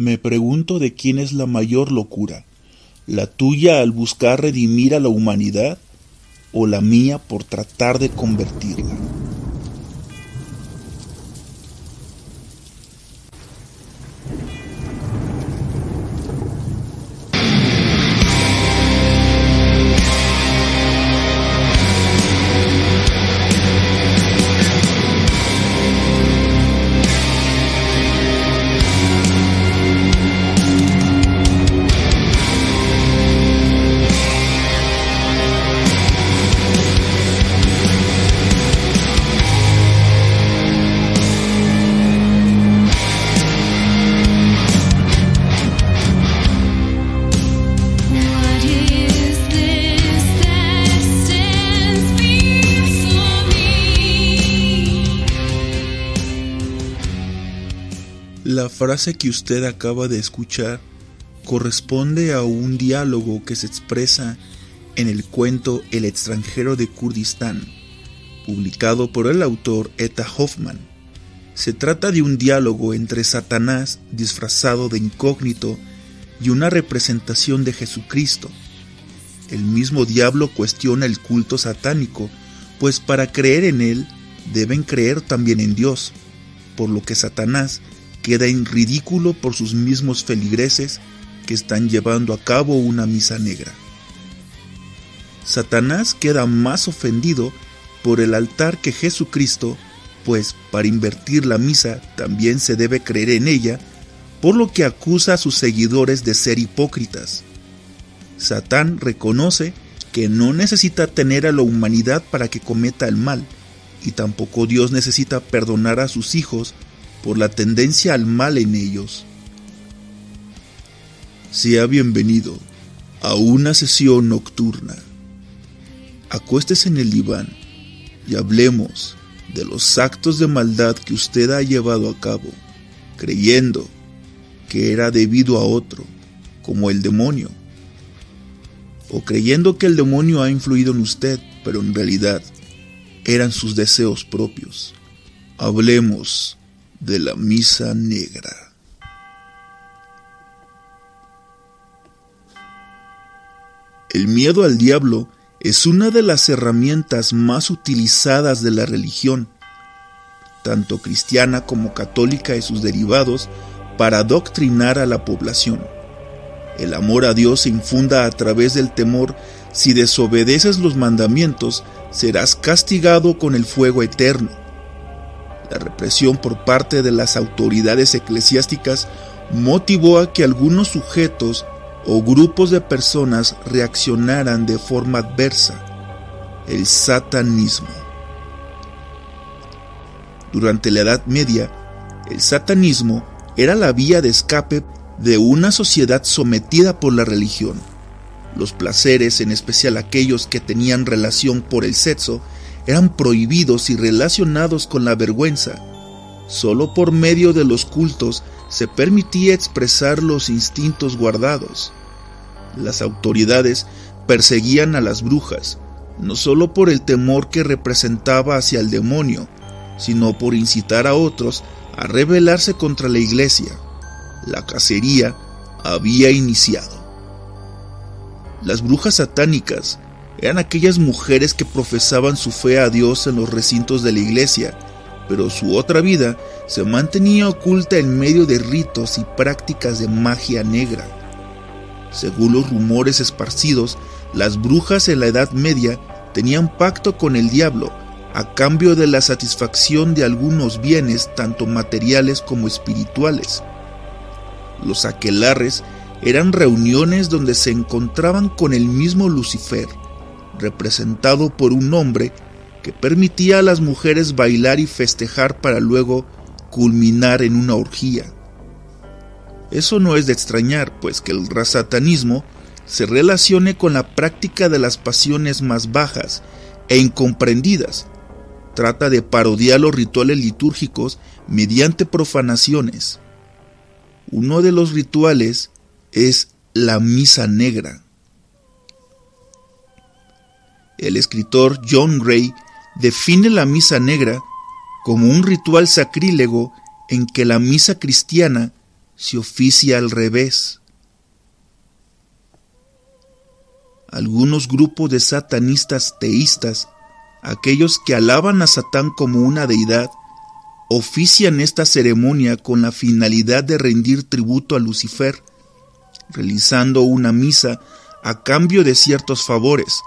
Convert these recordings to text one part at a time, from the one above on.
Me pregunto de quién es la mayor locura, la tuya al buscar redimir a la humanidad o la mía por tratar de convertirla. Frase que usted acaba de escuchar corresponde a un diálogo que se expresa en el cuento El extranjero de Kurdistán, publicado por el autor Etta Hoffman. Se trata de un diálogo entre Satanás disfrazado de incógnito y una representación de Jesucristo. El mismo diablo cuestiona el culto satánico, pues para creer en él deben creer también en Dios, por lo que Satanás queda en ridículo por sus mismos feligreses que están llevando a cabo una misa negra. Satanás queda más ofendido por el altar que Jesucristo, pues para invertir la misa también se debe creer en ella, por lo que acusa a sus seguidores de ser hipócritas. Satán reconoce que no necesita tener a la humanidad para que cometa el mal, y tampoco Dios necesita perdonar a sus hijos por la tendencia al mal en ellos. Sea bienvenido a una sesión nocturna. Acuéstese en el diván y hablemos de los actos de maldad que usted ha llevado a cabo, creyendo que era debido a otro, como el demonio, o creyendo que el demonio ha influido en usted, pero en realidad eran sus deseos propios. Hablemos de la misa negra. El miedo al diablo es una de las herramientas más utilizadas de la religión, tanto cristiana como católica y sus derivados, para adoctrinar a la población. El amor a Dios se infunda a través del temor, si desobedeces los mandamientos, serás castigado con el fuego eterno. La represión por parte de las autoridades eclesiásticas motivó a que algunos sujetos o grupos de personas reaccionaran de forma adversa. El satanismo. Durante la Edad Media, el satanismo era la vía de escape de una sociedad sometida por la religión. Los placeres, en especial aquellos que tenían relación por el sexo, eran prohibidos y relacionados con la vergüenza. Solo por medio de los cultos se permitía expresar los instintos guardados. Las autoridades perseguían a las brujas, no solo por el temor que representaba hacia el demonio, sino por incitar a otros a rebelarse contra la iglesia. La cacería había iniciado. Las brujas satánicas eran aquellas mujeres que profesaban su fe a Dios en los recintos de la iglesia, pero su otra vida se mantenía oculta en medio de ritos y prácticas de magia negra. Según los rumores esparcidos, las brujas en la Edad Media tenían pacto con el diablo a cambio de la satisfacción de algunos bienes tanto materiales como espirituales. Los aquelarres eran reuniones donde se encontraban con el mismo Lucifer, representado por un hombre que permitía a las mujeres bailar y festejar para luego culminar en una orgía. Eso no es de extrañar, pues que el satanismo se relacione con la práctica de las pasiones más bajas e incomprendidas. Trata de parodiar los rituales litúrgicos mediante profanaciones. Uno de los rituales es la misa negra. El escritor John Gray define la misa negra como un ritual sacrílego en que la misa cristiana se oficia al revés. Algunos grupos de satanistas teístas, aquellos que alaban a Satán como una deidad, ofician esta ceremonia con la finalidad de rendir tributo a Lucifer, realizando una misa a cambio de ciertos favores,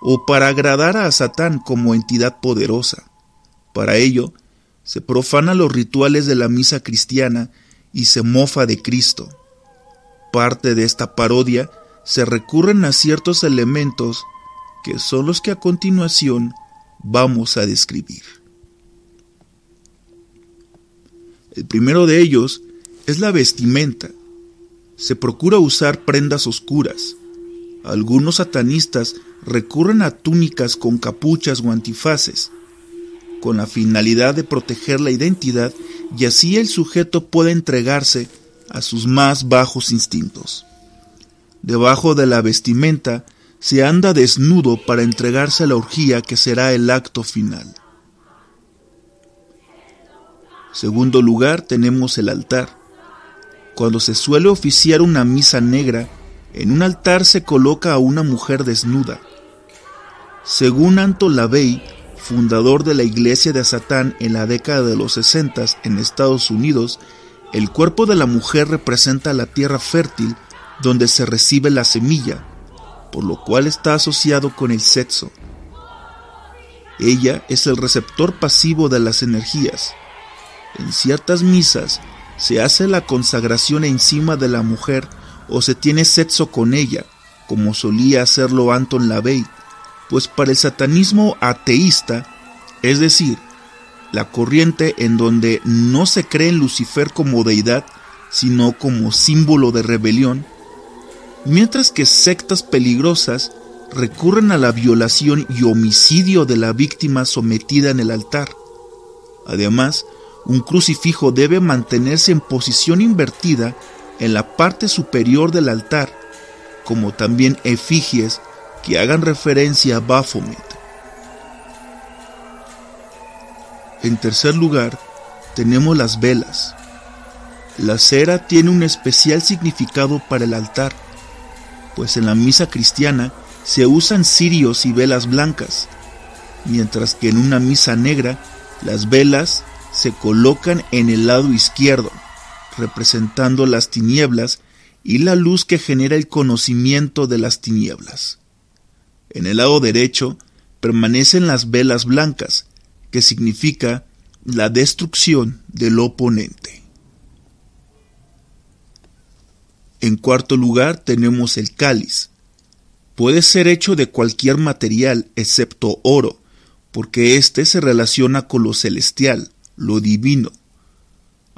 o para agradar a Satán como entidad poderosa. Para ello, se profana los rituales de la misa cristiana y se mofa de Cristo. Parte de esta parodia se recurren a ciertos elementos que son los que a continuación vamos a describir. El primero de ellos es la vestimenta. Se procura usar prendas oscuras. Algunos satanistas recurren a túnicas con capuchas o antifaces, con la finalidad de proteger la identidad y así el sujeto puede entregarse a sus más bajos instintos. Debajo de la vestimenta se anda desnudo para entregarse a la orgía que será el acto final. Segundo lugar tenemos el altar. Cuando se suele oficiar una misa negra, en un altar se coloca a una mujer desnuda. Según Anto LaVey, fundador de la iglesia de Satán en la década de los 60 en Estados Unidos, el cuerpo de la mujer representa la tierra fértil donde se recibe la semilla, por lo cual está asociado con el sexo. Ella es el receptor pasivo de las energías. En ciertas misas se hace la consagración encima de la mujer o se tiene sexo con ella, como solía hacerlo Anton LaVey, pues para el satanismo ateísta, es decir, la corriente en donde no se cree en Lucifer como deidad, sino como símbolo de rebelión, mientras que sectas peligrosas recurren a la violación y homicidio de la víctima sometida en el altar. Además, un crucifijo debe mantenerse en posición invertida en la parte superior del altar, como también efigies que hagan referencia a Baphomet. En tercer lugar, tenemos las velas. La cera tiene un especial significado para el altar, pues en la misa cristiana se usan cirios y velas blancas, mientras que en una misa negra las velas se colocan en el lado izquierdo, representando las tinieblas y la luz que genera el conocimiento de las tinieblas. En el lado derecho permanecen las velas blancas, que significa la destrucción del oponente. En cuarto lugar tenemos el cáliz. Puede ser hecho de cualquier material excepto oro, porque éste se relaciona con lo celestial, lo divino.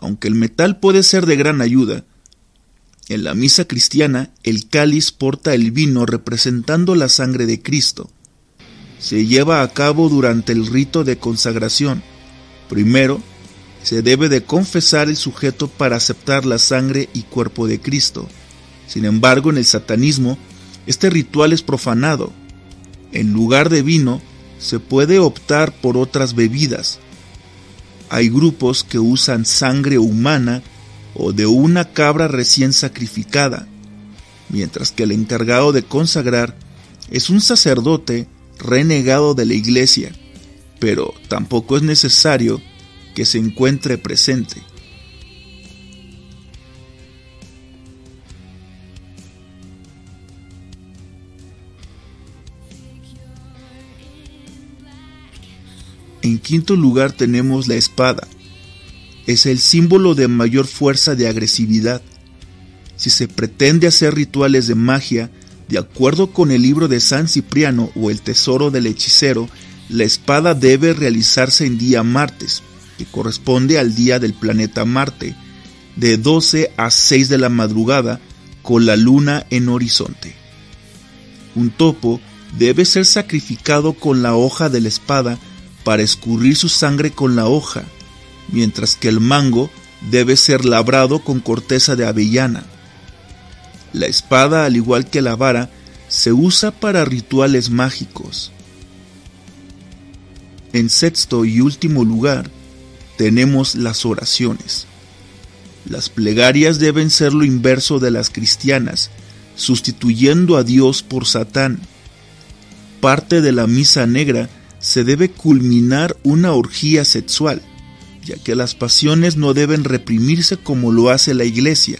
Aunque el metal puede ser de gran ayuda, en la misa cristiana el cáliz porta el vino representando la sangre de Cristo. Se lleva a cabo durante el rito de consagración. Primero, se debe de confesar el sujeto para aceptar la sangre y cuerpo de Cristo. Sin embargo, en el satanismo, este ritual es profanado. En lugar de vino, se puede optar por otras bebidas. Hay grupos que usan sangre humana o de una cabra recién sacrificada, mientras que el encargado de consagrar es un sacerdote renegado de la iglesia, pero tampoco es necesario que se encuentre presente. Quinto lugar tenemos la espada. Es el símbolo de mayor fuerza de agresividad. Si se pretende hacer rituales de magia, de acuerdo con el libro de San Cipriano o el Tesoro del Hechicero, la espada debe realizarse en día martes, que corresponde al día del planeta Marte, de 12 a 6 de la madrugada, con la luna en horizonte. Un topo debe ser sacrificado con la hoja de la espada para escurrir su sangre con la hoja, mientras que el mango debe ser labrado con corteza de avellana. La espada, al igual que la vara, se usa para rituales mágicos. En sexto y último lugar, tenemos las oraciones. Las plegarias deben ser lo inverso de las cristianas, sustituyendo a Dios por Satán. Parte de la misa negra se debe culminar una orgía sexual, ya que las pasiones no deben reprimirse como lo hace la iglesia.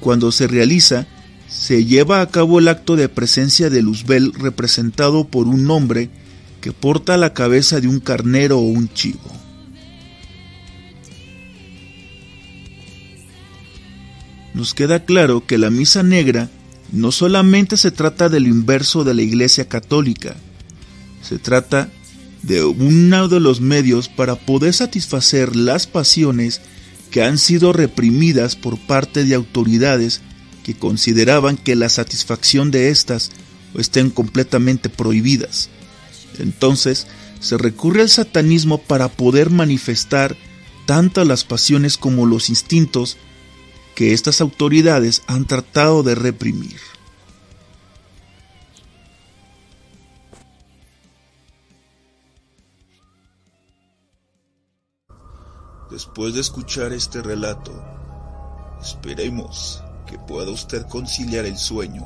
Cuando se realiza, se lleva a cabo el acto de presencia de Luzbel representado por un hombre que porta la cabeza de un carnero o un chivo. Nos queda claro que la misa negra no solamente se trata del inverso de la Iglesia Católica, se trata de uno de los medios para poder satisfacer las pasiones que han sido reprimidas por parte de autoridades que consideraban que la satisfacción de estas estén completamente prohibidas. Entonces, se recurre al satanismo para poder manifestar tanto las pasiones como los instintos que estas autoridades han tratado de reprimir. Después de escuchar este relato, esperemos que pueda usted conciliar el sueño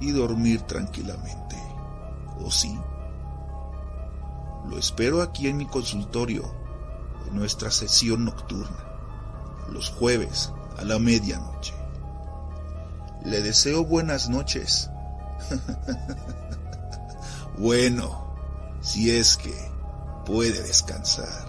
y dormir tranquilamente. ¿O sí? Lo espero aquí en mi consultorio, en nuestra sesión nocturna, los jueves a la medianoche. Le deseo buenas noches. bueno, si es que puede descansar.